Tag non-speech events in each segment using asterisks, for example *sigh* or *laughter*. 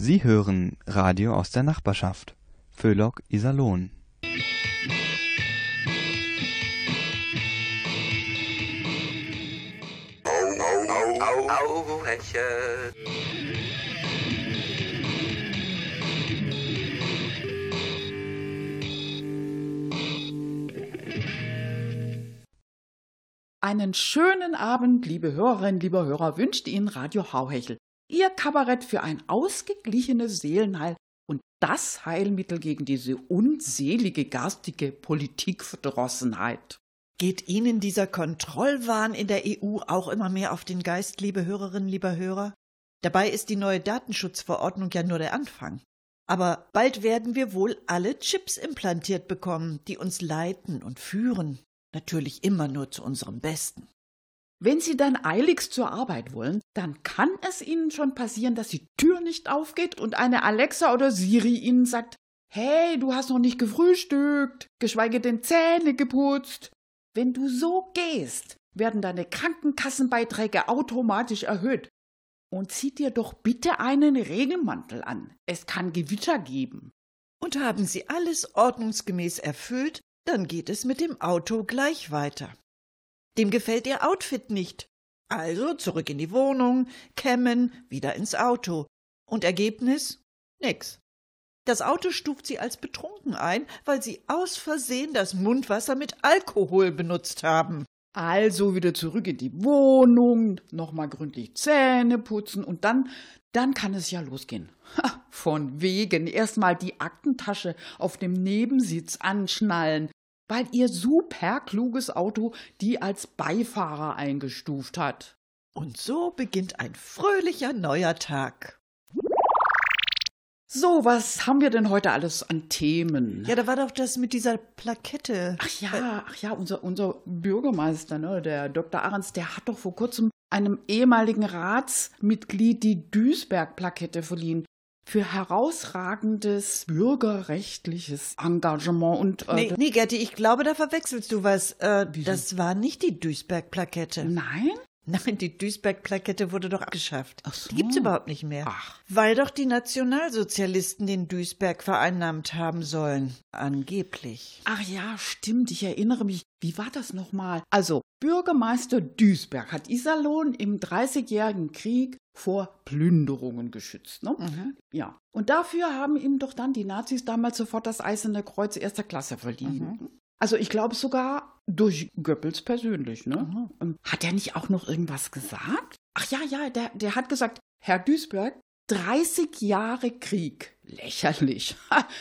Sie hören Radio aus der Nachbarschaft. Föhlock Iserlohn. Auweche. Einen schönen Abend, liebe Hörerinnen, lieber Hörer, wünscht Ihnen Radio Hauhechel. Ihr Kabarett für ein ausgeglichenes Seelenheil und das Heilmittel gegen diese unselige garstige Politikverdrossenheit. Geht Ihnen dieser Kontrollwahn in der EU auch immer mehr auf den Geist, liebe Hörerinnen, lieber Hörer? Dabei ist die neue Datenschutzverordnung ja nur der Anfang. Aber bald werden wir wohl alle Chips implantiert bekommen, die uns leiten und führen. Natürlich immer nur zu unserem Besten. Wenn Sie dann eiligst zur Arbeit wollen, dann kann es Ihnen schon passieren, dass die Tür nicht aufgeht und eine Alexa oder Siri Ihnen sagt, Hey, du hast noch nicht gefrühstückt, geschweige denn Zähne geputzt. Wenn du so gehst, werden deine Krankenkassenbeiträge automatisch erhöht. Und zieh dir doch bitte einen Regenmantel an. Es kann Gewitter geben. Und haben Sie alles ordnungsgemäß erfüllt, dann geht es mit dem Auto gleich weiter. Dem gefällt Ihr Outfit nicht. Also zurück in die Wohnung, kämmen, wieder ins Auto. Und Ergebnis? Nix. Das Auto stuft Sie als betrunken ein, weil Sie aus Versehen das Mundwasser mit Alkohol benutzt haben. Also wieder zurück in die Wohnung, nochmal gründlich Zähne putzen und dann, dann kann es ja losgehen. Ha, von wegen erstmal die Aktentasche auf dem Nebensitz anschnallen, weil ihr superkluges Auto die als Beifahrer eingestuft hat. Und so beginnt ein fröhlicher neuer Tag. So, was haben wir denn heute alles an Themen? Ja, da war doch das mit dieser Plakette. Ach ja, ach ja, unser, unser Bürgermeister, ne, der Dr. Ahrens, der hat doch vor kurzem einem ehemaligen Ratsmitglied die Duisberg-Plakette verliehen für herausragendes bürgerrechtliches Engagement und äh, nee, nee, Gerti, ich glaube, da verwechselst du was. Äh, das war nicht die Duisberg-Plakette. Nein? Nein, die Duisberg-Plakette wurde doch abgeschafft. Ach so. Die gibt's überhaupt nicht mehr. Ach. Weil doch die Nationalsozialisten den Duisberg vereinnahmt haben sollen. Angeblich. Ach ja, stimmt, ich erinnere mich. Wie war das nochmal? Also, Bürgermeister Duisberg hat Iserlohn im Dreißigjährigen Krieg vor Plünderungen geschützt. Ne? Mhm. Ja. Und dafür haben ihm doch dann die Nazis damals sofort das Eiserne Kreuz erster Klasse verliehen. Mhm. Also ich glaube sogar durch Goebbels persönlich. Ne? Mhm. Hat er nicht auch noch irgendwas gesagt? Ach ja, ja, der, der hat gesagt, Herr Duisberg, 30 Jahre Krieg. Lächerlich.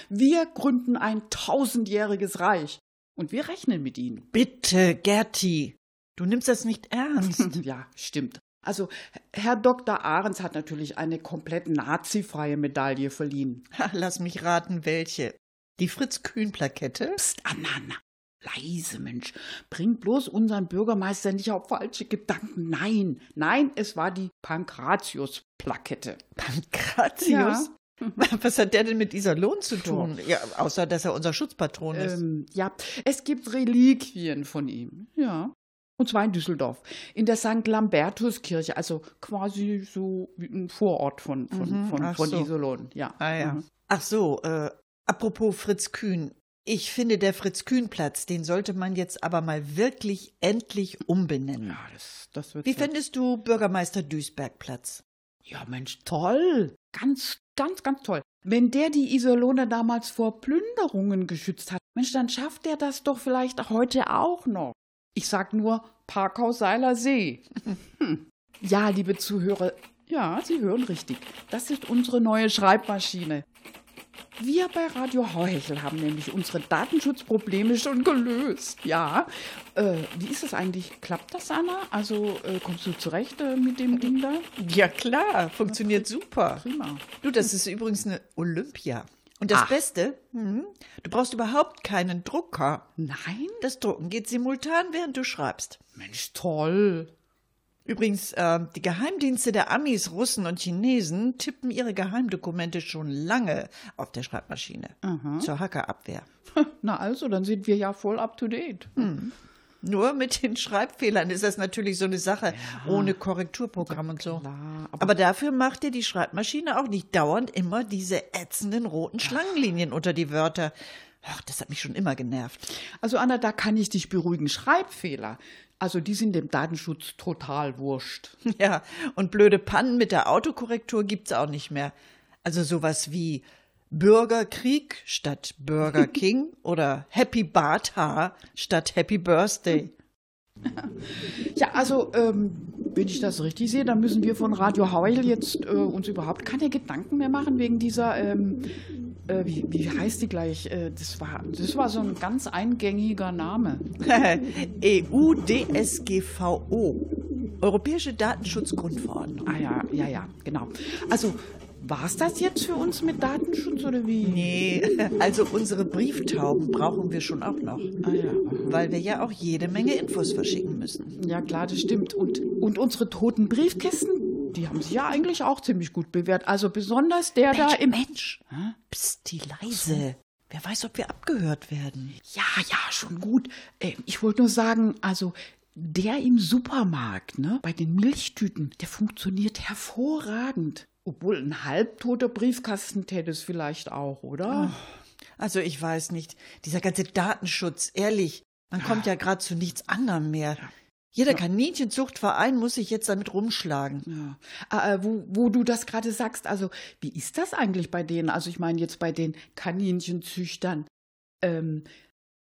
Wir gründen ein tausendjähriges Reich. Und wir rechnen mit ihnen. Bitte, Gerti. Du nimmst das nicht ernst. *laughs* ja, stimmt. Also, Herr Dr. Ahrens hat natürlich eine komplett nazifreie Medaille verliehen. Lass mich raten, welche. Die Fritz-Kühn-Plakette? Psst, Anna, Anna. Leise, Mensch. Bring bloß unseren Bürgermeister nicht auf falsche Gedanken. Nein, nein, es war die Pankratius-Plakette. Pankratius? *laughs* Was hat der denn mit Iserlohn zu tun? Ja, außer, dass er unser Schutzpatron ist. Ähm, ja, es gibt Reliquien von ihm. Ja. Und zwar in Düsseldorf. In der St. Lambertus-Kirche, also quasi so wie ein Vorort von, von, Mhm, von, ach von so. Iserlohn. Ja. Ah ja. Mhm. Ach so, äh, apropos Fritz Kühn. Ich finde, der Fritz-Kühn-Platz, den sollte man jetzt aber mal wirklich endlich umbenennen. Ja, das, das wird Wie findest du Bürgermeister Duisberg-Platz? Ja, Mensch, toll. Ganz, ganz, ganz toll. Wenn der die Iserlohner damals vor Plünderungen geschützt hat, Mensch, dann schafft er das doch vielleicht heute auch noch. Ich sag nur Parkhaus Seiler See. Hm. Ja, liebe Zuhörer, ja, Sie hören richtig. Das ist unsere neue Schreibmaschine. Wir bei Radio Hauhechel haben nämlich unsere Datenschutzprobleme schon gelöst. Ja. Äh, wie ist es eigentlich? Klappt das, Anna? Also äh, kommst du zurecht äh, mit dem Ding da? Ja klar, funktioniert super. Prima. Du, das ist übrigens eine Olympia. Und das Ach. Beste, hm, du brauchst überhaupt keinen Drucker. Nein? Das Drucken geht simultan, während du schreibst. Mensch, toll. Übrigens, äh, die Geheimdienste der Amis, Russen und Chinesen tippen ihre Geheimdokumente schon lange auf der Schreibmaschine. Zur Hackerabwehr. *laughs* Na also, dann sind wir ja voll up to date. Nur mit den Schreibfehlern ist das natürlich so eine Sache, Ja. ohne Korrekturprogramm und so. Klar, aber, Aber dafür macht dir die Schreibmaschine auch nicht dauernd immer diese ätzenden roten Schlangenlinien unter die Wörter. Ach, das hat mich schon immer genervt. also Anna, da kann ich dich beruhigen. Schreibfehler, also die sind dem Datenschutz total wurscht. *laughs* Ja, und blöde Pannen mit der Autokorrektur gibt's auch nicht mehr. Also sowas wie Bürgerkrieg statt Burger *laughs* King oder Happy Barthaar statt Happy Birthday. Ja, also, ähm, wenn ich das richtig sehe, dann müssen wir von Radio Heuel jetzt äh, uns überhaupt keine Gedanken mehr machen wegen dieser, ähm, äh, wie, wie heißt die gleich? Äh, das, war, das war so ein ganz eingängiger Name. *laughs* EU-DSGVO. Europäische Datenschutzgrundverordnung. Ah ja, ja, ja, genau. Also, war's das jetzt für uns mit Datenschutz oder wie? Nee, *laughs* also unsere Brieftauben brauchen wir schon auch noch, Ah ja. weil wir ja auch jede Menge Infos verschicken müssen. Ja, klar, das stimmt. Und, und unsere toten Briefkästen, die haben sich ja eigentlich auch ziemlich gut bewährt. Also besonders der da im. Mensch, psst, die leise. Wer weiß, ob wir abgehört werden. Ja, ja, schon gut. Äh, ich wollte nur sagen, also der im Supermarkt, ne, bei den Milchtüten, der funktioniert hervorragend. Obwohl ein halbtoter Briefkasten täte es vielleicht auch, oder? Also ich weiß nicht, dieser ganze Datenschutz, ehrlich, man kommt ja gerade zu nichts anderem mehr. Jeder Kaninchenzuchtverein muss sich jetzt damit rumschlagen. Ja. Ah, äh, wo, wo du das gerade sagst, also wie ist das eigentlich bei denen? Also ich meine jetzt bei den Kaninchenzüchtern. Ähm,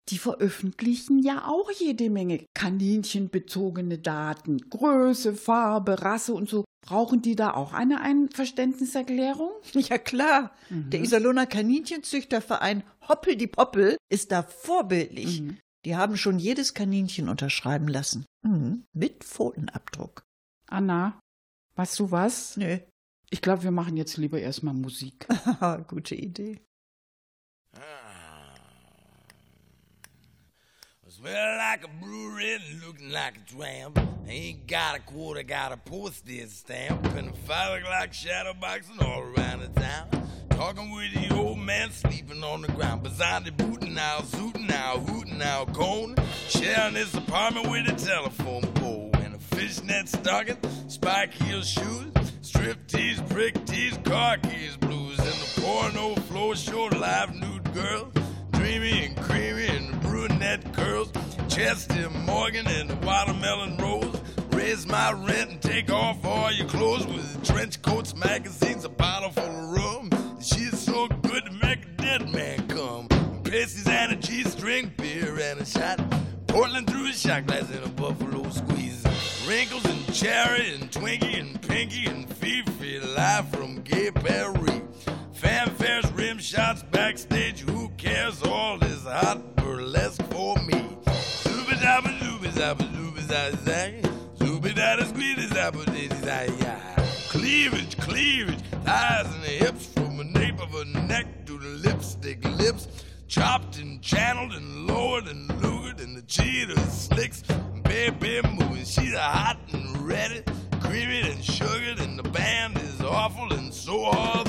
die veröffentlichen ja auch jede Menge kaninchenbezogene Daten. Größe, Farbe, Rasse und so. Brauchen die da auch eine Einverständniserklärung? *laughs* Ja klar, der Iserlohner Kaninchenzüchterverein Hoppel die Poppel ist da vorbildlich. Die haben schon jedes Kaninchen unterschreiben lassen. Mhm. Mit Pfotenabdruck. Anna, weißt du was? Nö. Ich glaube, wir machen jetzt lieber erstmal Musik. Haha, *laughs* Gute Idee. Smell like a brewery looking like a tramp. Ain't got a quarter, got a postage stamp. And a five o'clock shadow boxing all around the town. Talking with the old man sleeping on the ground. Beside the booting now, zooting now, hooting now, cone. Sharing this apartment with a telephone pole. And a fishnet stocking, spike heel shoes. Strip tees, prick tees, car keys, blues. And the porno floor show live nude girls. Dreamy and creamy and brunette curls. Chester Morgan and the watermelon rose. Raise my rent and take off all your clothes with trench coats, magazines, a bottle full of rum. She's so good to make a dead man come. Pasties and a cheese string, beer and a shot. Portland through a shot glass and a buffalo squeeze. Wrinkles and cherry and Twinkie and Pinky and Fifi live from Gay Paris. Fanfares, rim shots backstage. Who cares? All this hot zag. Zooby dabba squeeze dizzy zay ya. Cleavage, cleavage, thighs and hips from the nape of her neck to the lipstick lips. Chopped and channeled and lowered and lured and the cheetah slicks. Baby moving, she's hot and ready. Creamy and sugared and the band is awful and so are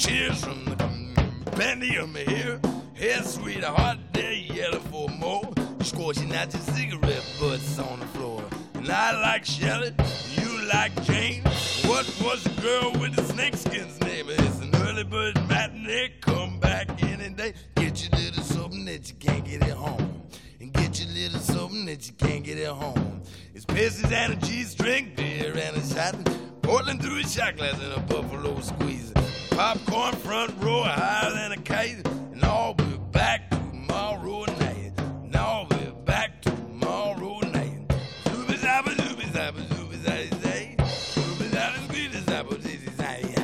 Cheers, from the compendium here. Here, sweetheart, there yellow for more. Scorching out your cigarette butts on the floor. And I like Shelley, you like Jane. What was the girl with the snakeskin's name? It's an early bird matinee. Come back in any day. Get your little something that you can't get at home. And get your little something that you can't get at home. It's pisses and a G-string, beer and a shot. Portland through a shot glass and a buffalo squeeze. Popcorn front row higher than a kite. And I'll be back tomorrow night. And I'll be back tomorrow night. Zooby zabba zooby zabba zooby zay zay. Zooby zabba zooby zabba zay zay.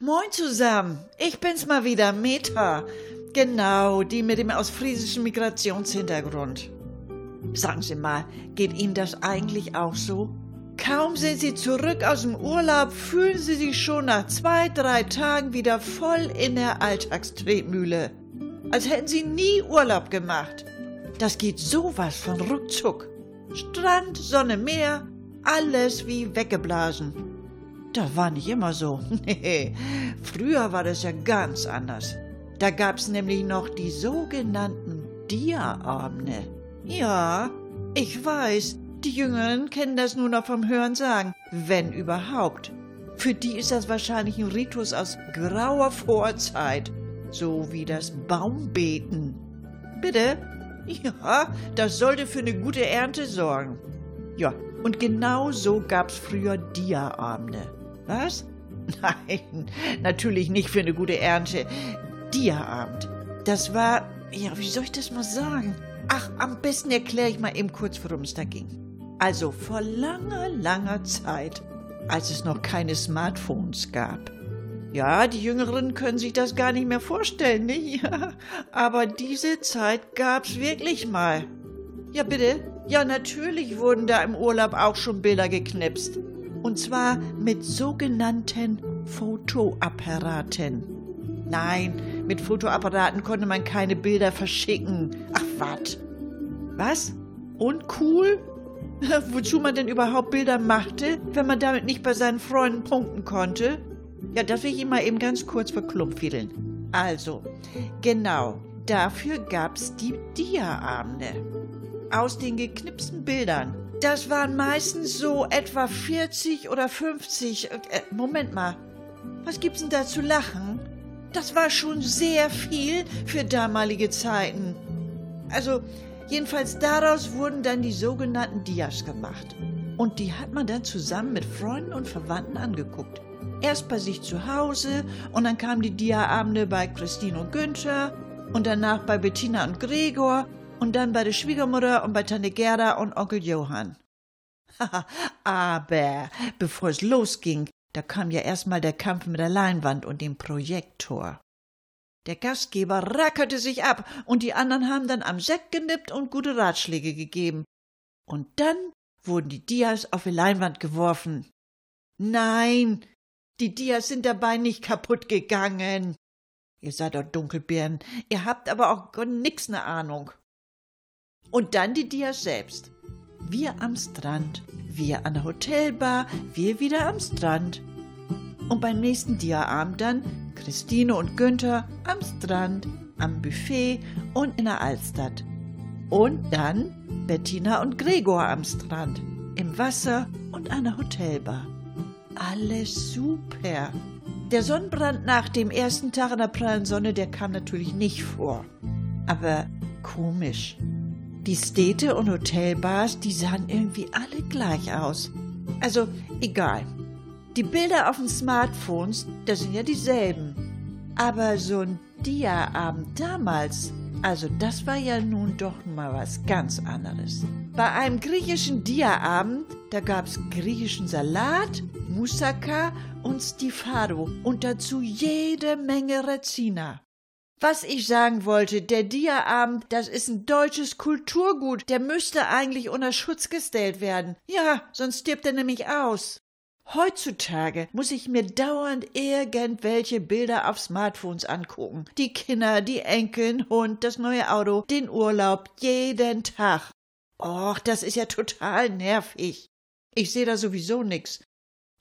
Moin zusammen, ich bin's mal wieder, Meta. Genau, die mit dem ostfriesischen Migrationshintergrund. Sagen Sie mal, geht Ihnen das eigentlich auch so? Kaum sind Sie zurück aus dem Urlaub, fühlen Sie sich schon nach zwei, drei Tagen wieder voll in der Alltagstretmühle. Als hätten Sie nie Urlaub gemacht. Das geht sowas von ruckzuck. Strand, Sonne, Meer, alles wie weggeblasen. Das war nicht immer so. *laughs* Früher war das ja ganz anders. Da gab's nämlich noch die sogenannten Dia-Abende. Ja, ich weiß, die Jüngeren kennen das nur noch vom Hören sagen, wenn überhaupt. Für die ist das wahrscheinlich ein Ritus aus grauer Vorzeit, so wie das Baumbeten. Bitte? Ja, das sollte für eine gute Ernte sorgen. Ja, und genau so gab's früher Dia-Abende. Was? *laughs* Nein, natürlich nicht für eine gute Ernte. Dia-Abend. Das war, ja, wie soll ich das mal sagen? Ach, am besten erkläre ich mal eben kurz, worum es da ging. Also vor langer, langer Zeit, als es noch keine Smartphones gab. Ja, die Jüngeren können sich das gar nicht mehr vorstellen, nicht? Ja, *laughs* aber diese Zeit gab's wirklich mal. Ja, bitte? Ja, natürlich wurden da im Urlaub auch schon Bilder geknipst. Und zwar mit sogenannten Fotoapparaten. Nein, mit Fotoapparaten konnte man keine Bilder verschicken. Ach, wat? Was? Uncool? *laughs* Wozu man denn überhaupt Bilder machte, wenn man damit nicht bei seinen Freunden punkten konnte? Ja, das will ich mal eben ganz kurz verklumpfideln. Also, genau, dafür gab's die Dia-Abende. Aus den geknipsten Bildern. Das waren meistens so etwa 40 oder 50. Äh, Moment mal. Was gibt's denn da zu lachen? Das war schon sehr viel für damalige Zeiten. Also, jedenfalls daraus wurden dann die sogenannten Dias gemacht. Und die hat man dann zusammen mit Freunden und Verwandten angeguckt. Erst bei sich zu Hause und dann kamen die Dia-Abende bei Christine und Günther und danach bei Bettina und Gregor und dann bei der Schwiegermutter und bei Tante Gerda und Onkel Johann. *laughs* Aber bevor es losging, da kam ja erstmal der Kampf mit der Leinwand und dem Projektor. Der Gastgeber rackerte sich ab und die anderen haben dann am Sekt genippt und gute Ratschläge gegeben. Und dann wurden die Dias auf die Leinwand geworfen. Nein, die Dias sind dabei nicht kaputt gegangen. Ihr seid doch Dunkelbären, ihr habt aber auch nix ne Ahnung. Und dann die Dias selbst. Wir am Strand, wir an der Hotelbar, wir wieder am Strand. Und beim nächsten Diaabend dann Christine und Günther am Strand, am Buffet und in der Altstadt. Und dann Bettina und Gregor am Strand, im Wasser und an der Hotelbar. Alles super. Der Sonnenbrand nach dem ersten Tag in der prallen Sonne, der kam natürlich nicht vor. Aber komisch. Die Städte und Hotelbars, die sahen irgendwie alle gleich aus. Also egal. Die Bilder auf den Smartphones, das sind ja dieselben. Aber so ein Dia-Abend damals, also das war ja nun doch mal was ganz anderes. Bei einem griechischen Dia-Abend, da gab's griechischen Salat, Moussaka und Stifado und dazu jede Menge Rezina. Was ich sagen wollte, der Dia-Abend, das ist ein deutsches Kulturgut, der müsste eigentlich unter Schutz gestellt werden. Ja, sonst stirbt er nämlich aus. Heutzutage muss ich mir dauernd irgendwelche Bilder auf Smartphones angucken. Die Kinder, die Enkeln, Hund, das neue Auto, den Urlaub, jeden Tag. Och, das ist ja total nervig. Ich sehe da sowieso nix.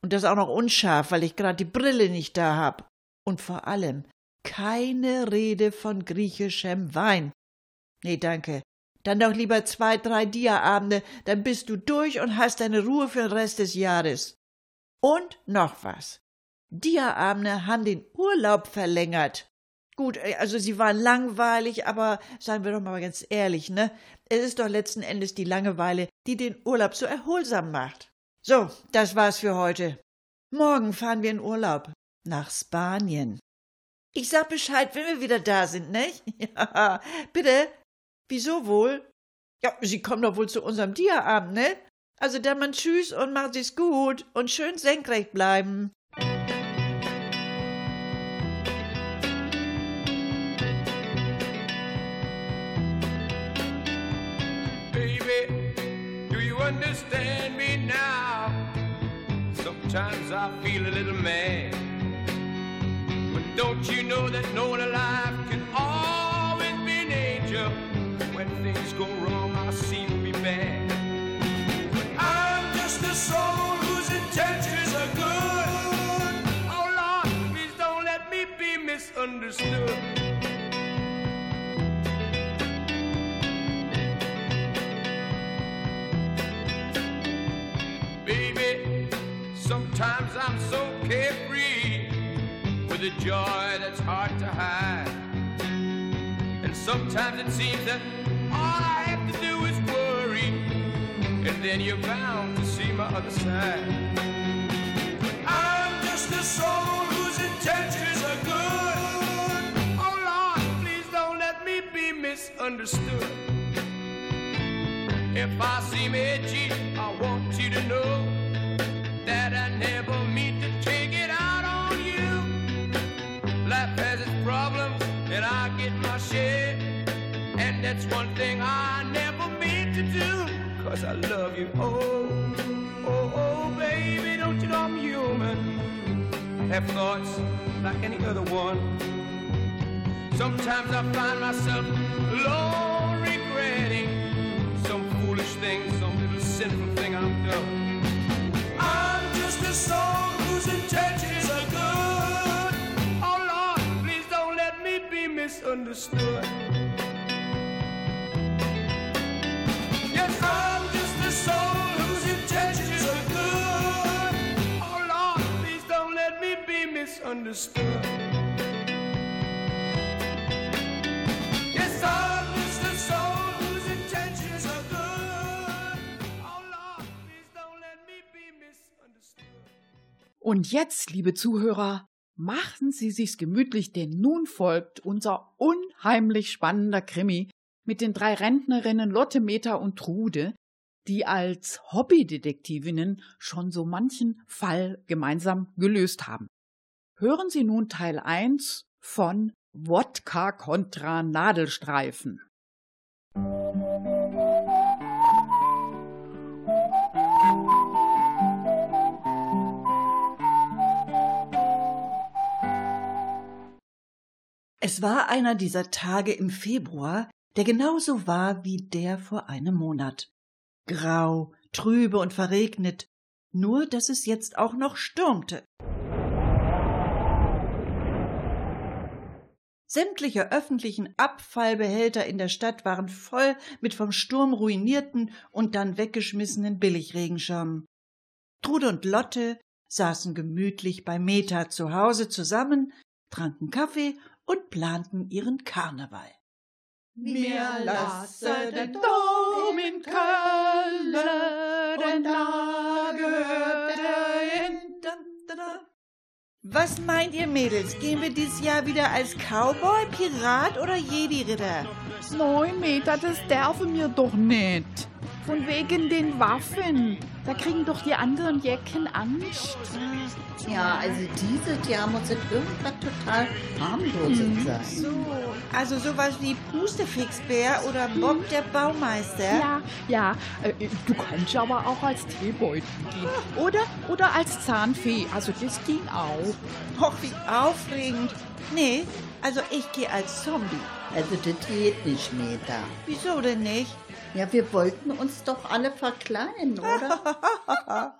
Und das auch noch unscharf, weil ich gerade die Brille nicht da hab. Und vor allem, keine Rede von griechischem Wein. Nee, danke. Dann doch lieber zwei, drei Diaabende, dann bist du durch und hast deine Ruhe für den Rest des Jahres. Und noch was. Diaabende haben den Urlaub verlängert. Gut, äh, also sie waren langweilig, aber seien wir doch mal ganz ehrlich, ne? Es ist doch letzten Endes die Langeweile, die den Urlaub so erholsam macht. So, das war's für heute. Morgen fahren wir in Urlaub nach Spanien. Ich sag Bescheid, wenn wir wieder da sind, nicht? *laughs* Ja, bitte. Wieso wohl? Ja, Sie kommen doch wohl zu unserem Diaabend, ne? Also dann mal tschüss und machen Sie's gut und schön senkrecht bleiben. Baby, do you understand me now? Sometimes I feel a little mad. Don't you know that no one alive misunderstood. Baby, sometimes I'm so carefree with a joy that's hard to hide. And sometimes it seems that all I have to do is worry, and then you're bound to see my other side. I'm just a soul whose intentions misunderstood. If I seem edgy, I want you to know that I never mean to take it out on you. Life has its problems, and I get my share. And that's one thing I never meant to do. Cause I love you. Oh, oh, oh, baby, don't you know I'm human? Have thoughts like any other one. Sometimes I find myself alone regretting some foolish thing, some little sinful thing I've done. I'm just a soul whose intentions are good. Oh Lord, please don't let me be misunderstood. Yes, I'm just a soul whose intentions are good. Oh Lord, please don't let me be misunderstood. Und jetzt, liebe Zuhörer, machen Sie sich's gemütlich, denn nun folgt unser unheimlich spannender Krimi mit den drei Rentnerinnen Lotte, Meta und Trude, die als Hobbydetektivinnen schon so manchen Fall gemeinsam gelöst haben. Hören Sie nun Teil 1 von Wodka kontra Nadelstreifen. Es war einer dieser Tage im Februar, der genauso war wie der vor einem Monat. Grau, trübe und verregnet, nur dass es jetzt auch noch stürmte. Sämtliche öffentlichen Abfallbehälter in der Stadt waren voll mit vom Sturm ruinierten und dann weggeschmissenen Billigregenschirmen. Trude und Lotte saßen gemütlich bei Meta zu Hause zusammen, tranken Kaffee und planten ihren Karneval. Wir lassen den Dom in Köln, denn da gehört er hin. Was meint ihr Mädels? Gehen wir dieses Jahr wieder als Cowboy, Pirat oder Jedi-Ritter? Neun Meter, das dürfen wir doch nicht. Von wegen den Waffen. Da kriegen doch die anderen Jecken Angst. Ja, also dieses Jahr muss es irgendwas total harmloses sein. So, also sowas wie Pustefixbär oder Bob der Baumeister? Ja, ja. äh, Du kannst aber auch als Teebeutel gehen. Oder, oder als Zahnfee. Also das ging auch. Och, wie aufregend. Nee, also ich gehe als Zombie. Also das geht nicht, Meta. Wieso denn nicht? Ja, wir wollten uns doch alle verkleiden, oder? *laughs*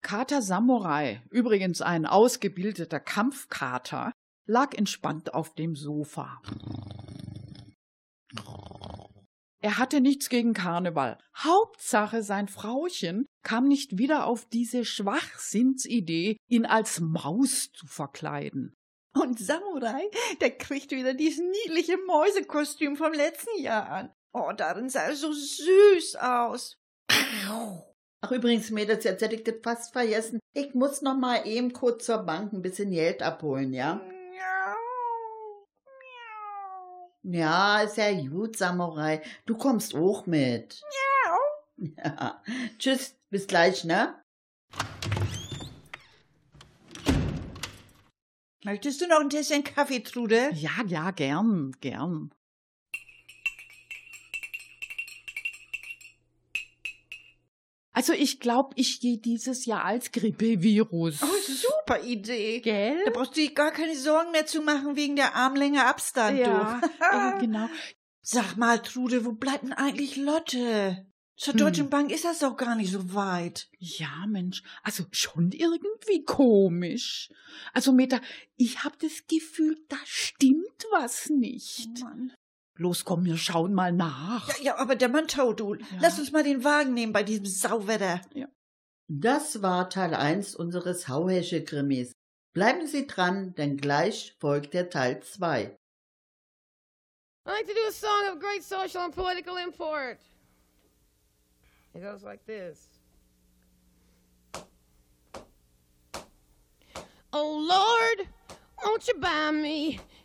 Kater Samurai, übrigens ein ausgebildeter Kampfkater, lag entspannt auf dem Sofa. Er hatte nichts gegen Karneval. Hauptsache, sein Frauchen kam nicht wieder auf diese Schwachsinnsidee, ihn als Maus zu verkleiden. Und Samurai, der kriegt wieder dieses niedliche Mäusekostüm vom letzten Jahr an. Oh, darin sah er so süß aus. Ach, übrigens, Mädels, jetzt hätte ich das fast vergessen. Ich muss noch mal eben kurz zur Bank ein bisschen Geld abholen, ja? Ja, ist ja gut, Samurai. Du kommst auch mit. Ja. *laughs* Tschüss, bis gleich, ne? Möchtest du noch ein Tässchen Kaffee, Trude? Ja, ja, gern, gern. Also ich glaube, ich gehe dieses Jahr als Grippevirus. Oh, super Idee. Gell? Da brauchst du dir gar keine Sorgen mehr zu machen wegen der Armlänge Abstand, ja, *laughs* äh, genau. Sag mal, Trude, wo bleibt denn eigentlich Lotte? Zur Deutschen Bank ist das doch gar nicht so weit. Ja, Mensch, also schon irgendwie komisch. Also, Meta, ich hab das Gefühl, da stimmt was nicht. Mann. Los, komm, wir schauen mal nach. Ja, ja, aber der Mann du. Lass uns mal den Wagen nehmen bei diesem Sauwetter. Das war Teil 1 unseres Hauhesche-Krimis. Bleiben Sie dran, denn gleich folgt der Teil 2. I like to do a song of great social and political import. It goes like this. Oh Lord, won't you buy me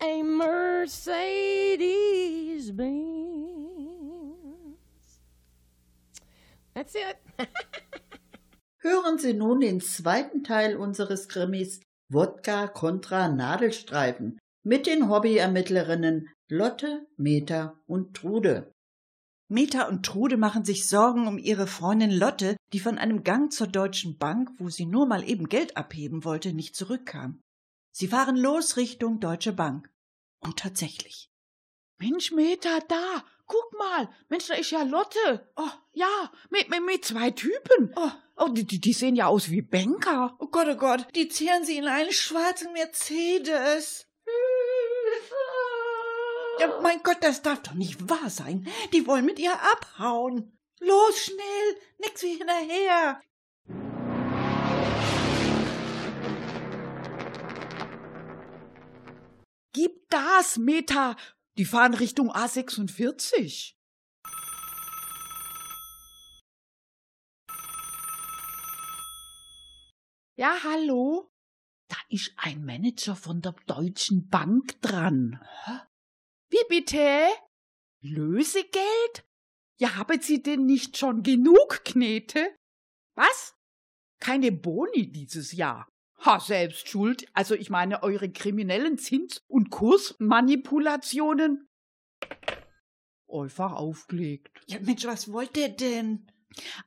a Mercedes Benz? That's it. *laughs* Hören Sie nun den zweiten Teil unseres Krimis Wodka kontra Nadelstreifen mit den Hobbyermittlerinnen Lotte, Meta und Trude. Meta und Trude machen sich Sorgen um ihre Freundin Lotte, die von einem Gang zur Deutschen Bank, wo sie nur mal eben Geld abheben wollte, nicht zurückkam. Sie fahren los Richtung Deutsche Bank. Und tatsächlich. Mensch, Meta, da, guck mal. Mensch, da ist ja Lotte. Oh, ja, mit, mit, mit zwei Typen. Oh, Oh, die, die, sehen ja aus wie Banker. oh Gott, oh Gott, die zehren sie in einen schwarzen Mercedes. Ja, mein Gott, das darf doch nicht wahr sein. Die wollen mit ihr abhauen. Los, schnell, nix wie hinterher. Gib das, Meta. Die fahren Richtung A46. Ja, hallo? Da ist ein Manager von der Deutschen Bank dran. Wie bitte? Lösegeld? Ja, haben Sie denn nicht schon genug Knete? Was? Keine Boni dieses Jahr. Ha, selbst schuld. Also ich meine eure kriminellen Zins- und Kursmanipulationen. Einfach aufgelegt. Ja, Mensch, was wollt der denn?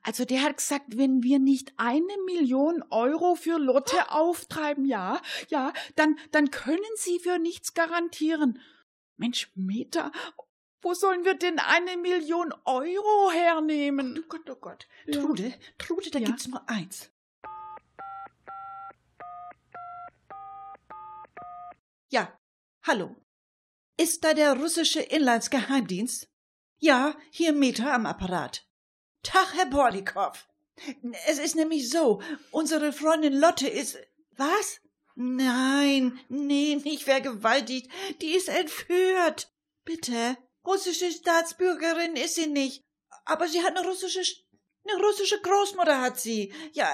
Also der hat gesagt, wenn wir nicht eine Million Euro für Lotte auftreiben, ja, ja, dann, dann können sie für nichts garantieren. Mensch, Meta, wo sollen wir denn eine Million Euro hernehmen? Oh Gott, oh Gott. Trude, Trude, da Ja. gibt's nur eins. Ja, hallo. Ist da der russische Inlandsgeheimdienst? Ja, hier Meta am Apparat. Tag, Herr Borlikow. Es ist nämlich so, unsere Freundin Lotte ist. Was? Nein, nee, nicht vergewaltigt. Die ist entführt. Bitte. Russische Staatsbürgerin ist sie nicht. Aber sie hat eine russische, eine russische Großmutter hat sie. Ja,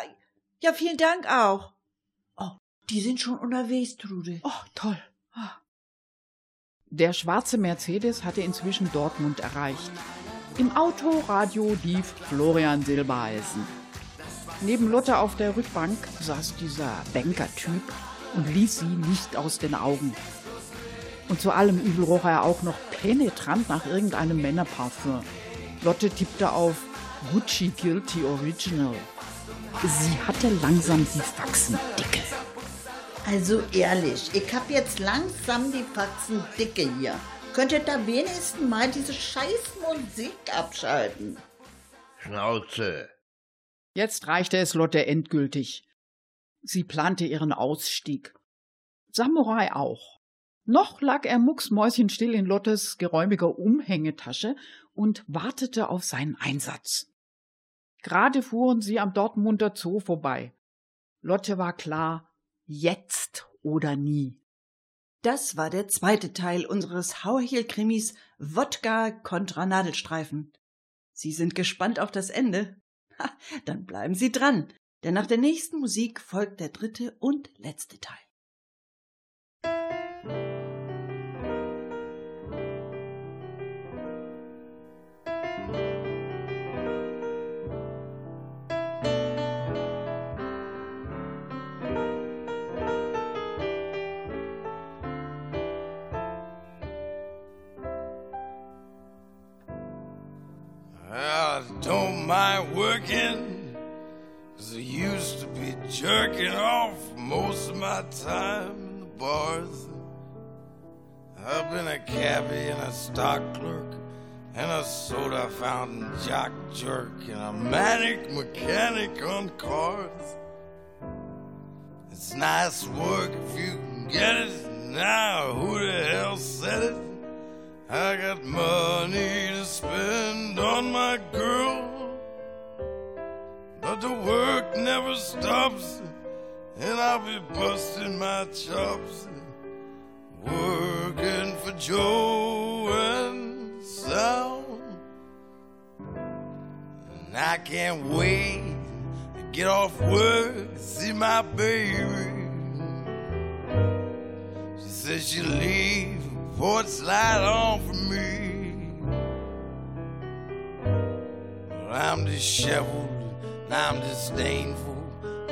ja, vielen Dank auch. Oh, die sind schon unterwegs, Trude. Oh, toll. Ah. Der schwarze Mercedes hatte inzwischen Dortmund erreicht. Im Autoradio lief Florian Silbereisen. Neben Lotte auf der Rückbank saß dieser Banker-Typ und ließ sie nicht aus den Augen. Und zu allem Übel roch er auch noch penetrant nach irgendeinem Männerparfüm. Lotte tippte auf Gucci Guilty Original. Sie hatte langsam die Faxen dicke. Also ehrlich, ich hab jetzt langsam die Faxen dicke hier. Könntet da wenigstens mal diese scheiß Musik abschalten? Schnauze. Jetzt reichte es Lotte endgültig. Sie plante ihren Ausstieg. Samurai auch. Noch lag er mucksmäuschenstill in Lottes geräumiger Umhängetasche und wartete auf seinen Einsatz. Gerade fuhren sie am Dortmunder Zoo vorbei. Lotte war klar, jetzt oder nie. Das war der zweite Teil unseres Hauerhiel-Krimis Wodka kontra Nadelstreifen. Sie sind gespannt auf das Ende? Ha, dann bleiben Sie dran, denn nach der nächsten Musik folgt der dritte und letzte Teil. Mind working, 'cause I used to be jerking off most of my time in the bars. I've been a cabbie and a stock clerk, and a soda fountain jock jerk, and a manic mechanic on cars. It's nice work if you can get it. Now, who the hell said it? I got money to spend on my girl, but the work never stops, and I'll be busting my chops, working for Joe and Sal. And I can't wait to get off work, see my baby. She says she'll leave porch light on for me. Well, I'm disheveled, and I'm disdainful,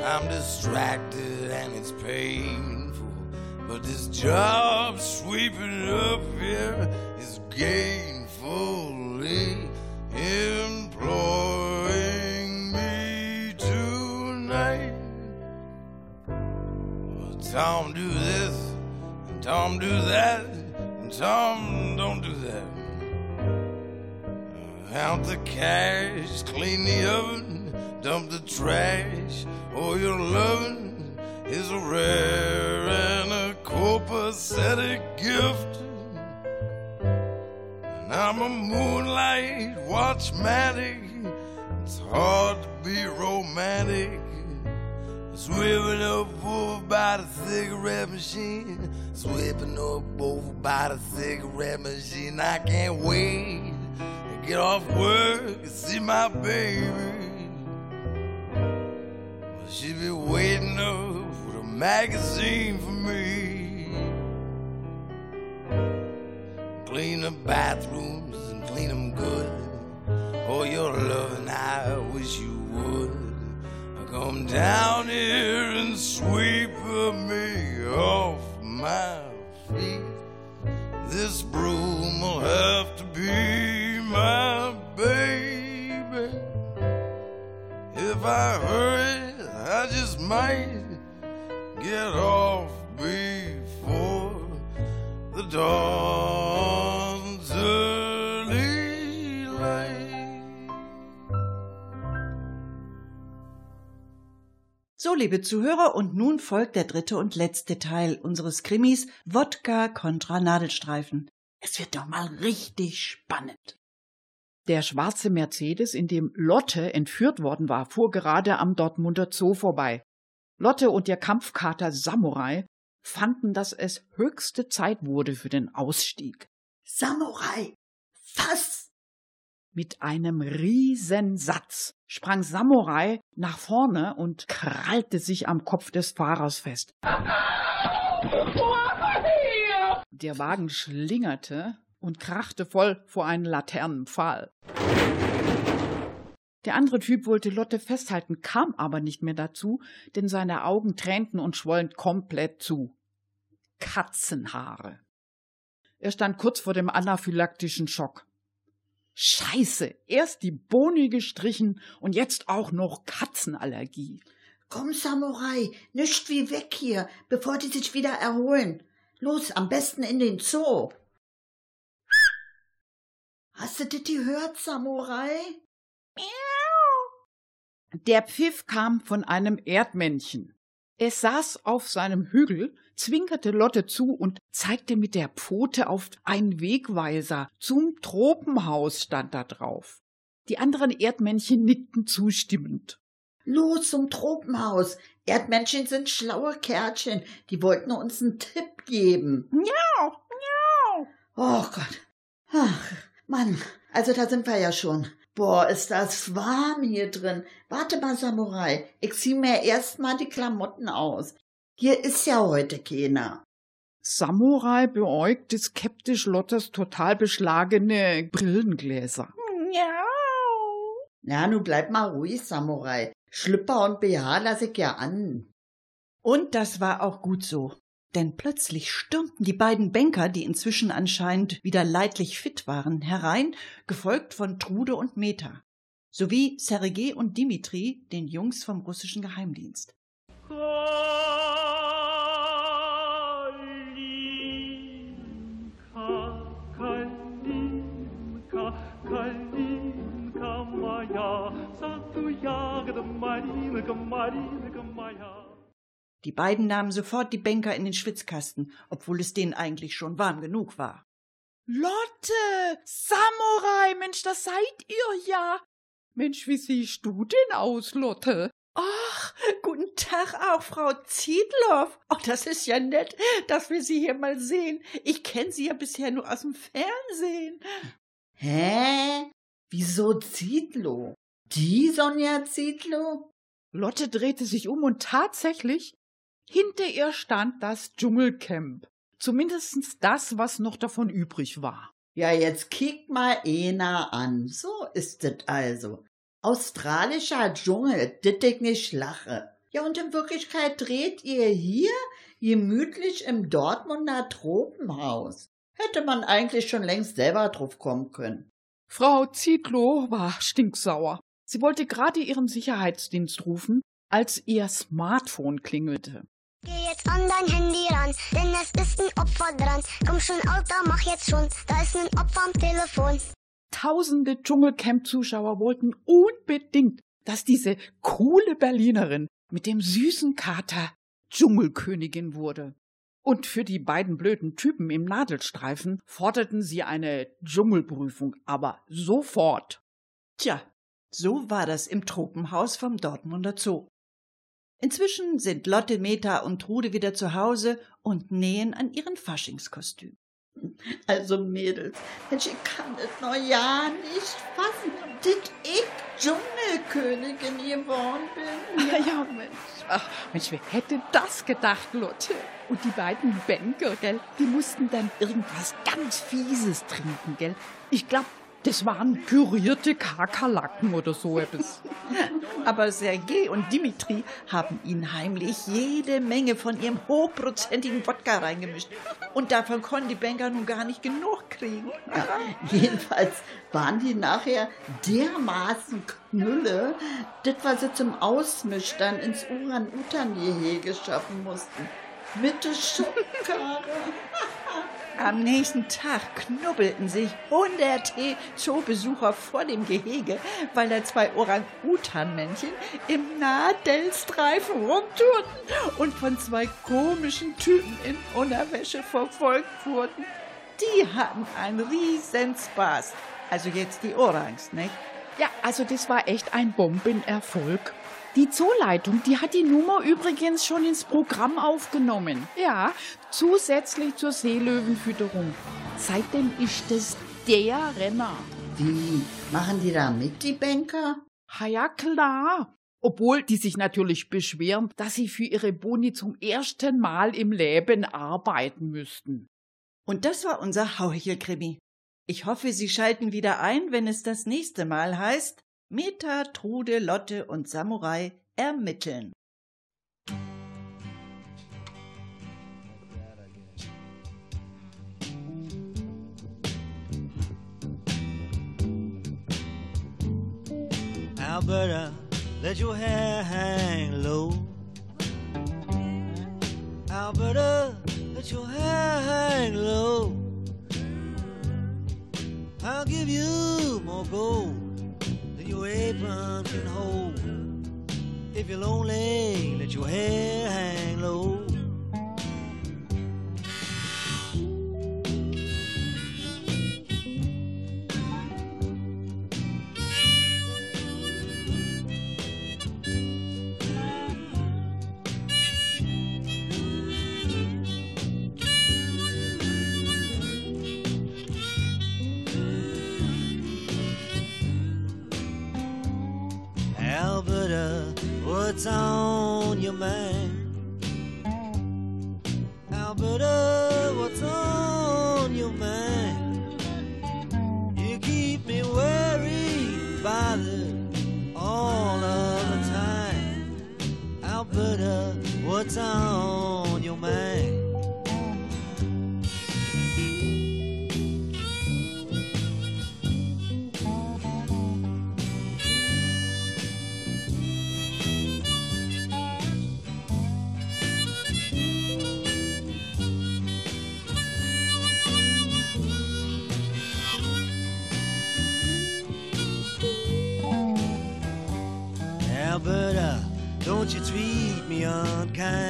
I'm distracted, and it's painful. But this job sweeping up here is gainfully employing me tonight. Well, Tom, do this, and Tom, do that. And Tom, don't do that. Count the cash, clean the oven, dump the trash. Oh, your loving is a rare and a copacetic gift. And I'm a moonlight watchmatic. It's hard to be romantic. Swimming up over by the cigarette machine. Sweeping up over by the cigarette machine. I can't wait to get off work and see my baby. She be waiting up with a magazine for me. Clean the bathrooms and clean them good. Oh, your loving, I wish you would. Come down here and sweep me off my feet. This broom will have to be my baby. If I hurry, I just might get off before the dawn's early light. So, liebe Zuhörer, und nun folgt der dritte und letzte Teil unseres Krimis Wodka kontra Nadelstreifen. Es wird doch mal richtig spannend. Der schwarze Mercedes, in dem Lotte entführt worden war, fuhr gerade am Dortmunder Zoo vorbei. Lotte und ihr Kampfkater Samurai fanden, dass es höchste Zeit wurde für den Ausstieg. Samurai, fass! Mit einem Riesensatz sprang Samurai nach vorne und krallte sich am Kopf des Fahrers fest. Der Wagen schlingerte und krachte voll vor einen Laternenpfahl. Der andere Typ wollte Lotte festhalten, kam aber nicht mehr dazu, denn seine Augen tränten und schwollen komplett zu. Katzenhaare. Er stand kurz vor dem anaphylaktischen Schock. Scheiße, erst die Boni gestrichen und jetzt auch noch Katzenallergie. Komm, Samurai, nicht wie weg hier, bevor die sich wieder erholen. Los, am besten in den Zoo. Hast du das gehört, Samurai? Der Pfiff kam von einem Erdmännchen. Es saß auf seinem Hügel, zwinkerte Lotte zu und zeigte mit der Pfote auf einen Wegweiser. Zum Tropenhaus stand da drauf. Die anderen Erdmännchen nickten zustimmend. Los zum Tropenhaus. Erdmännchen sind schlaue Kerlchen. Die wollten uns einen Tipp geben. Miau, miau. Oh Gott. Ach, Mann, also da sind wir ja schon. Boah, ist das warm hier drin. Warte mal, Samurai. Ich zieh mir erst mal die Klamotten aus. Hier ist ja heute keiner. Samurai beäugte skeptisch Lottes total beschlagene Brillengläser. Miau. Ja, nu bleib mal ruhig, Samurai. Schlüpper und BH lass ich ja an. Und das war auch gut so. Denn plötzlich stürmten die beiden Banker, die inzwischen anscheinend wieder leidlich fit waren, herein, gefolgt von Trude und Meta, sowie Sergei und Dimitri, den Jungs vom russischen Geheimdienst. Калинка, калинка, калинка моя, саду ягода малинка, малинка моя. Die beiden nahmen sofort die Banker in den Schwitzkasten, obwohl es denen eigentlich schon warm genug war. Lotte, Samurai, Mensch, das seid ihr ja. Mensch, wie siehst du denn aus, Lotte? Ach, guten Tag auch, Frau Ziedlow. Oh, das ist ja nett, dass wir Sie hier mal sehen. Ich kenne Sie ja bisher nur aus dem Fernsehen. Hä? Wieso Zietlow? Die Sonja Zietlow? Lotte drehte sich um und tatsächlich hinter ihr stand das Dschungelcamp. Zumindest das, was noch davon übrig war. Ja, jetzt kick mal Ena an. So ist es also. Australischer Dschungel, dit ich nicht lache. Ja, und in Wirklichkeit dreht ihr hier gemütlich im Dortmunder Tropenhaus. Hätte man eigentlich schon längst selber drauf kommen können. Frau Zietlow war stinksauer. Sie wollte gerade ihren Sicherheitsdienst rufen, als ihr Smartphone klingelte. Geh jetzt an dein Handy ran, denn es ist ein Opfer dran. Komm schon, Alter, mach jetzt schon, da ist ein Opfer am Telefon. Tausende Dschungelcamp-Zuschauer wollten unbedingt, dass diese coole Berlinerin mit dem süßen Kater Dschungelkönigin wurde. Und für die beiden blöden Typen im Nadelstreifen forderten sie eine Dschungelprüfung, aber sofort. Tja, so war das im Tropenhaus vom Dortmunder Zoo. Inzwischen sind Lotte, Meta und Trude wieder zu Hause und nähen an ihren Faschingskostüm. Also Mädels, Mensch, ich kann das noch ja nicht fassen, dass ich Dschungelkönigin geworden bin. *laughs* Ja, Mensch. Ach, Mensch, wer hätte das gedacht, Lotte? Und die beiden Banker, gell, die mussten dann irgendwas ganz Fieses trinken, gell? Ich glaub, das waren pürierte Kakerlaken oder so etwas. *laughs* Aber Sergei und Dimitri haben ihnen heimlich jede Menge von ihrem hochprozentigen Wodka reingemischt. Und davon konnten die Banker nun gar nicht genug kriegen. Ja, jedenfalls waren die nachher dermaßen Knülle, das was sie zum Ausmisch dann ins Uran-Utan-Gehege schaffen mussten. Mit der Schubkarre. *laughs* Am nächsten Tag knubbelten sich hunderte Zoobesucher vor dem Gehege, weil da zwei Orang-Utan-Männchen im Nadelstreifen rumturten und von zwei komischen Typen in Unterwäsche verfolgt wurden. Die hatten einen riesen Spaß. Also jetzt die Orangs, nicht? Ja, also das war echt ein Bombenerfolg. Die Zooleitung, die hat die Nummer übrigens schon ins Programm aufgenommen. Ja, zusätzlich zur Seelöwenfütterung. Seitdem ist es der Renner. Wie machen die da mit, die Banker? Ha ja, klar. Obwohl die sich natürlich beschweren, dass sie für ihre Boni zum ersten Mal im Leben arbeiten müssten. Und das war unser Hauhechelkrimi. Ich hoffe, Sie schalten wieder ein, wenn es das nächste Mal heißt Meta, Trude, Lotte und Samurai ermitteln. Alberta, let your hair hang low. Alberta, let your hair hang low. I'll give you more gold If you're lonely, let your hair hang low. Me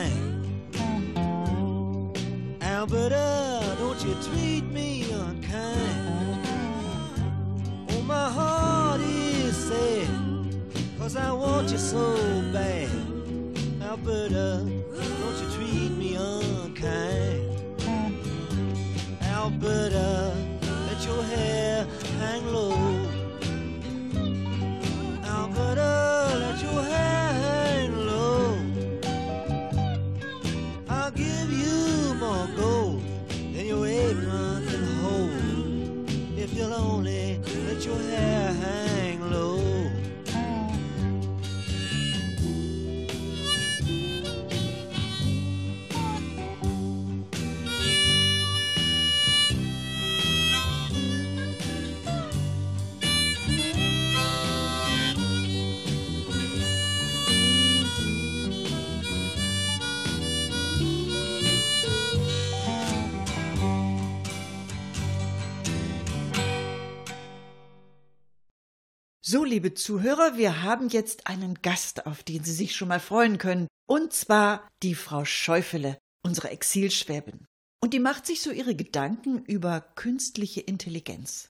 liebe Zuhörer, wir haben jetzt einen Gast, auf den Sie sich schon mal freuen können. Und zwar die Frau Schäufele, unsere Exilschwäbin. Und die macht sich so ihre Gedanken über künstliche Intelligenz.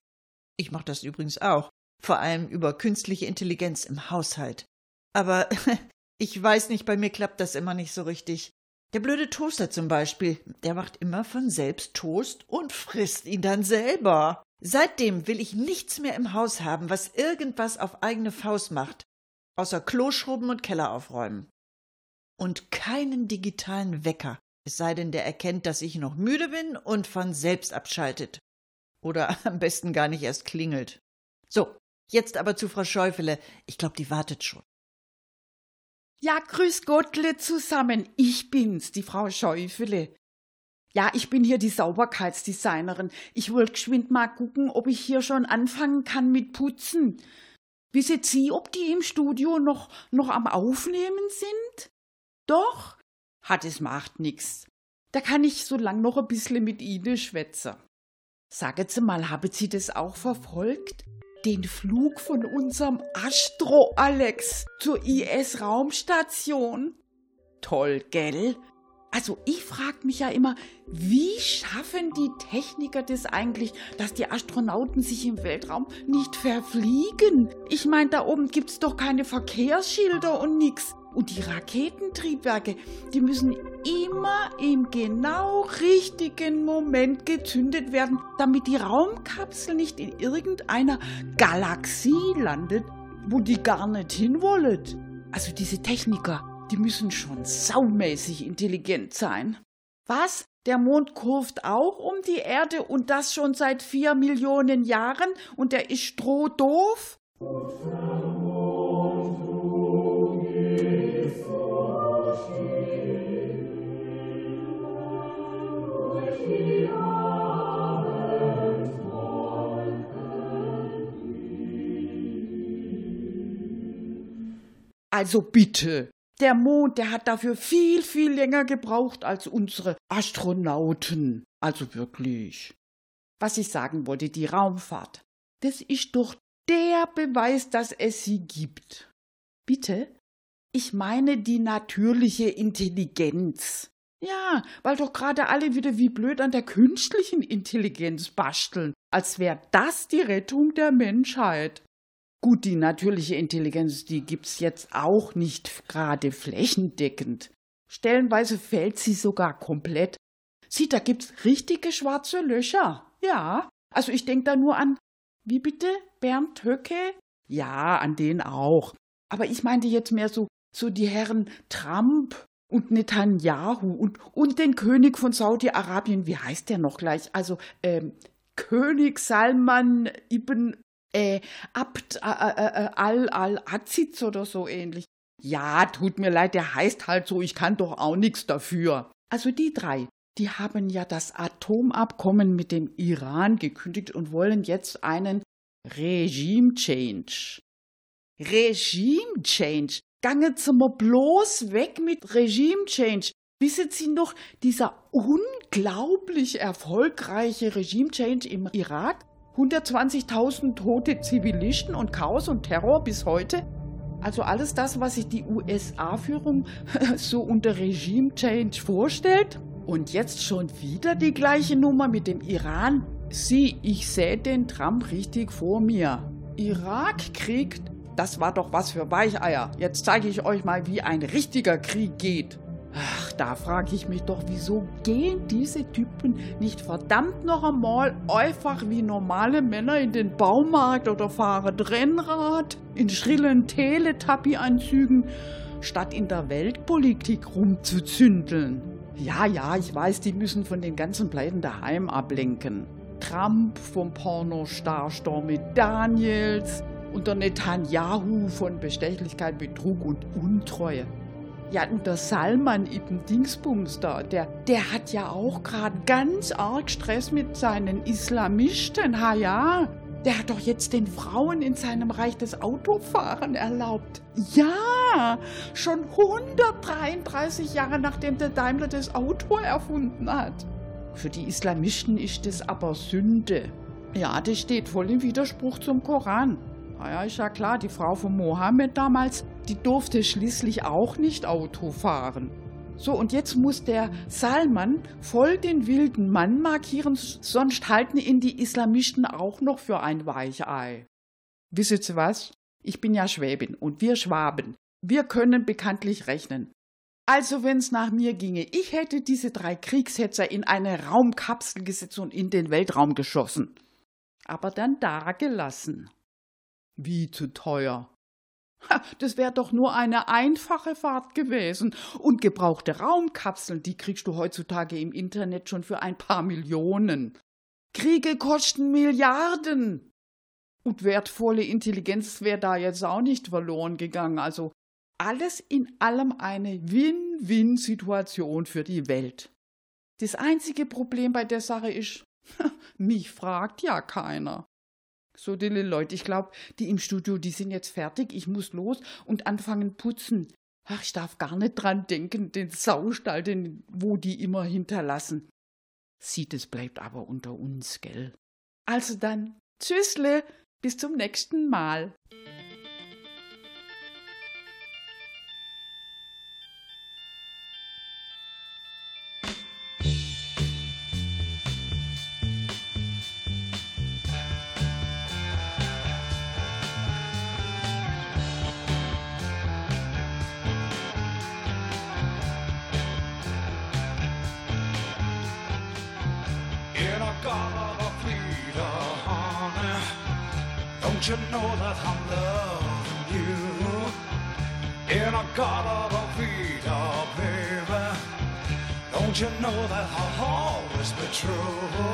Ich mache das übrigens auch. Vor allem über künstliche Intelligenz im Haushalt. Aber *laughs* ich weiß nicht, bei mir klappt das immer nicht so richtig. Der blöde Toaster zum Beispiel, der macht immer von selbst Toast und frisst ihn dann selber. Seitdem will ich nichts mehr im Haus haben, was irgendwas auf eigene Faust macht, außer Kloschrubben und Keller aufräumen. Und keinen digitalen Wecker, es sei denn, der erkennt, dass ich noch müde bin und von selbst abschaltet. Oder *laughs* am besten gar nicht erst klingelt. So, jetzt aber zu Frau Schäufele. Ich glaube, die wartet schon. Ja, grüß Gottle zusammen. Ich bin's, die Frau Schäufele. Ja, ich bin hier die Sauberkeitsdesignerin. Ich wollte geschwind mal gucken, ob ich hier schon anfangen kann mit Putzen. Wisset Sie, ob die im Studio noch, noch am Aufnehmen sind? Doch? Hat es macht nix. Da kann ich so lang noch ein bisschen mit Ihnen schwätzen. Sagen Sie mal, haben Sie das auch verfolgt? Den Flug von unserem Astro Alex zur IS-Raumstation? Toll, gell? Also ich frage mich ja immer, wie schaffen die Techniker das eigentlich, dass die Astronauten sich im Weltraum nicht verfliegen? Ich meine, da oben gibt's doch keine Verkehrsschilder und nix. Und die Raketentriebwerke, die müssen immer im genau richtigen Moment gezündet werden, damit die Raumkapsel nicht in irgendeiner Galaxie landet, wo die gar nicht hinwollet. Also diese Techniker, die müssen schon saumäßig intelligent sein. Was? Der Mond kurft auch um die Erde und das schon seit vier Millionen Jahren und der ist strohdoof? Also bitte. Der Mond, der hat dafür viel, viel länger gebraucht als unsere Astronauten. Also wirklich. Was ich sagen wollte, die Raumfahrt. Das ist doch der Beweis, dass es sie gibt. Bitte? Ich meine die natürliche Intelligenz. Ja, weil doch gerade alle wieder wie blöd an der künstlichen Intelligenz basteln, als wäre das die Rettung der Menschheit. Gut, die natürliche Intelligenz, die gibt's jetzt auch nicht gerade flächendeckend. Stellenweise fällt sie sogar komplett. Sieh, da gibt's richtige schwarze Löcher. Ja, also ich denk da nur an, wie bitte, Bernd Höcke? Ja, an den auch. Aber ich meinte jetzt mehr so, so die Herren Trump und Netanyahu und, und den König von Saudi-Arabien, wie heißt der noch gleich? Also, ähm, König Salman ibn äh, Abd äh, äh, äh al-al-Aziz oder so ähnlich. Ja, tut mir leid, der heißt halt so, ich kann doch auch nichts dafür. Also die drei, die haben ja das Atomabkommen mit dem Iran gekündigt und wollen jetzt einen Regime-Change. Regime-Change? Gange wir bloß weg mit Regime-Change. Wissen Sie noch, dieser unglaublich erfolgreiche Regime-Change im Irak? 120.000 tote Zivilisten und Chaos und Terror bis heute? Also alles das, was sich die USA-Führung *laughs* so unter Regime-Change vorstellt? Und jetzt schon wieder die gleiche Nummer mit dem Iran? Sieh, ich sehe den Trump richtig vor mir. Irak kriegt, das war doch was für Weicheier. Jetzt zeige ich euch mal, wie ein richtiger Krieg geht. Ach, da frage ich mich doch, wieso gehen diese Typen nicht verdammt noch einmal einfach wie normale Männer in den Baumarkt oder fahren Rennrad in schrillen Teletubby-Anzügen, statt in der Weltpolitik rumzuzündeln. Ja, ja, ich weiß, die müssen von den ganzen Pleiten daheim ablenken. Trump vom Pornostar Stormy Daniels und der Netanyahu von Bestechlichkeit, Betrug und Untreue. Ja, und der Salman Ibn Dingsbums da, der, der hat ja auch gerade ganz arg Stress mit seinen Islamisten, ha ja. Der hat doch jetzt den Frauen in seinem Reich das Autofahren erlaubt. Ja, schon 133 Jahre nachdem der Daimler das Auto erfunden hat. Für die Islamisten ist das aber Sünde. Ja, das steht voll im Widerspruch zum Koran. Na ja, ist ja klar, die Frau von Mohammed damals, die durfte schließlich auch nicht Auto fahren. So, und jetzt muss der Salman voll den wilden Mann markieren, sonst halten ihn die Islamisten auch noch für ein Weichei. Wisset ihr was? Ich bin ja Schwäbin und wir Schwaben, wir können bekanntlich rechnen. Also wenn's nach mir ginge, ich hätte diese drei Kriegshetzer in eine Raumkapsel gesetzt und in den Weltraum geschossen. Aber dann dagelassen. Wie zu teuer. Ha, das wäre doch nur eine einfache Fahrt gewesen. Und gebrauchte Raumkapseln, die kriegst du heutzutage im Internet schon für ein paar Millionen. Kriege kosten Milliarden. Und wertvolle Intelligenz wäre da jetzt auch nicht verloren gegangen. Also alles in allem eine Win-Win-Situation für die Welt. Das einzige Problem bei der Sache ist, *laughs* mich fragt ja keiner. So, die Leute, ich glaube, die im Studio, die sind jetzt fertig. Ich muss los und anfangen putzen. Ach, ich darf gar nicht dran denken, den Saustall, den, wo die immer hinterlassen. Sieht, es bleibt aber unter uns, gell? Also dann, tschüssle, bis zum nächsten Mal. True.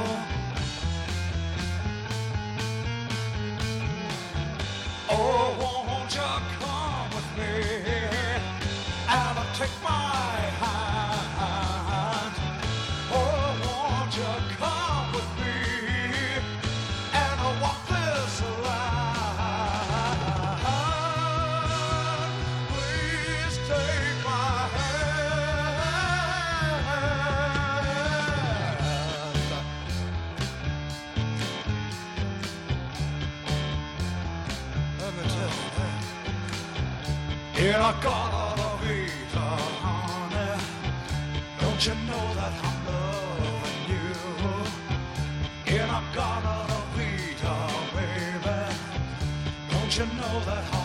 You know that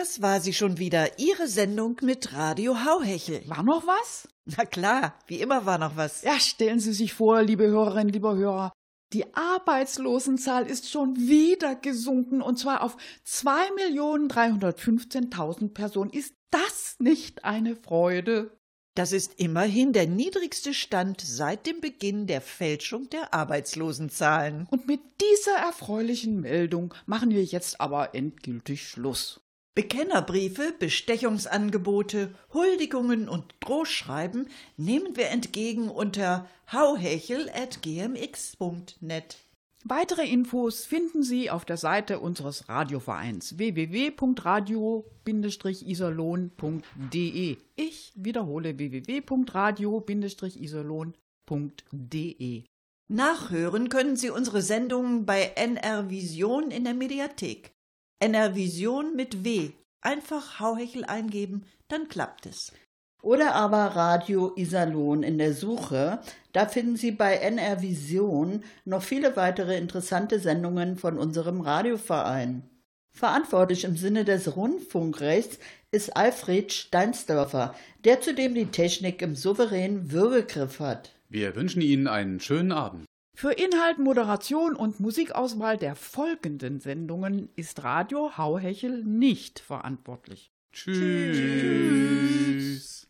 das war sie schon wieder, Ihre Sendung mit Radio Hauhechel. War noch was? Na klar, wie immer war noch was. Ja, stellen Sie sich vor, liebe Hörerinnen, lieber Hörer, die Arbeitslosenzahl ist schon wieder gesunken und zwar auf 2.315.000 Personen. Ist das nicht eine Freude? Das ist immerhin der niedrigste Stand seit dem Beginn der Fälschung der Arbeitslosenzahlen. Und mit dieser erfreulichen Meldung machen wir jetzt aber endgültig Schluss. Bekennerbriefe, Bestechungsangebote, Huldigungen und Drohschreiben nehmen wir entgegen unter hauhechel.gmx.net. Weitere Infos finden Sie auf der Seite unseres Radiovereins www.radio-iserlohn.de. Ich wiederhole www.radio-iserlohn.de. Nachhören können Sie unsere Sendungen bei NR Vision in der Mediathek. NR Vision mit W. Einfach Hauhechel eingeben, dann klappt es. Oder aber Radio Iserlohn in der Suche. Da finden Sie bei NR Vision noch viele weitere interessante Sendungen von unserem Radioverein. Verantwortlich im Sinne des Rundfunkrechts ist Alfred Steinsdörfer, der zudem die Technik im souveränen Würgegriff hat. Wir wünschen Ihnen einen schönen Abend. Für Inhalt, Moderation und Musikauswahl der folgenden Sendungen ist Radio Hauhechel nicht verantwortlich. Tschüss. Tschüss.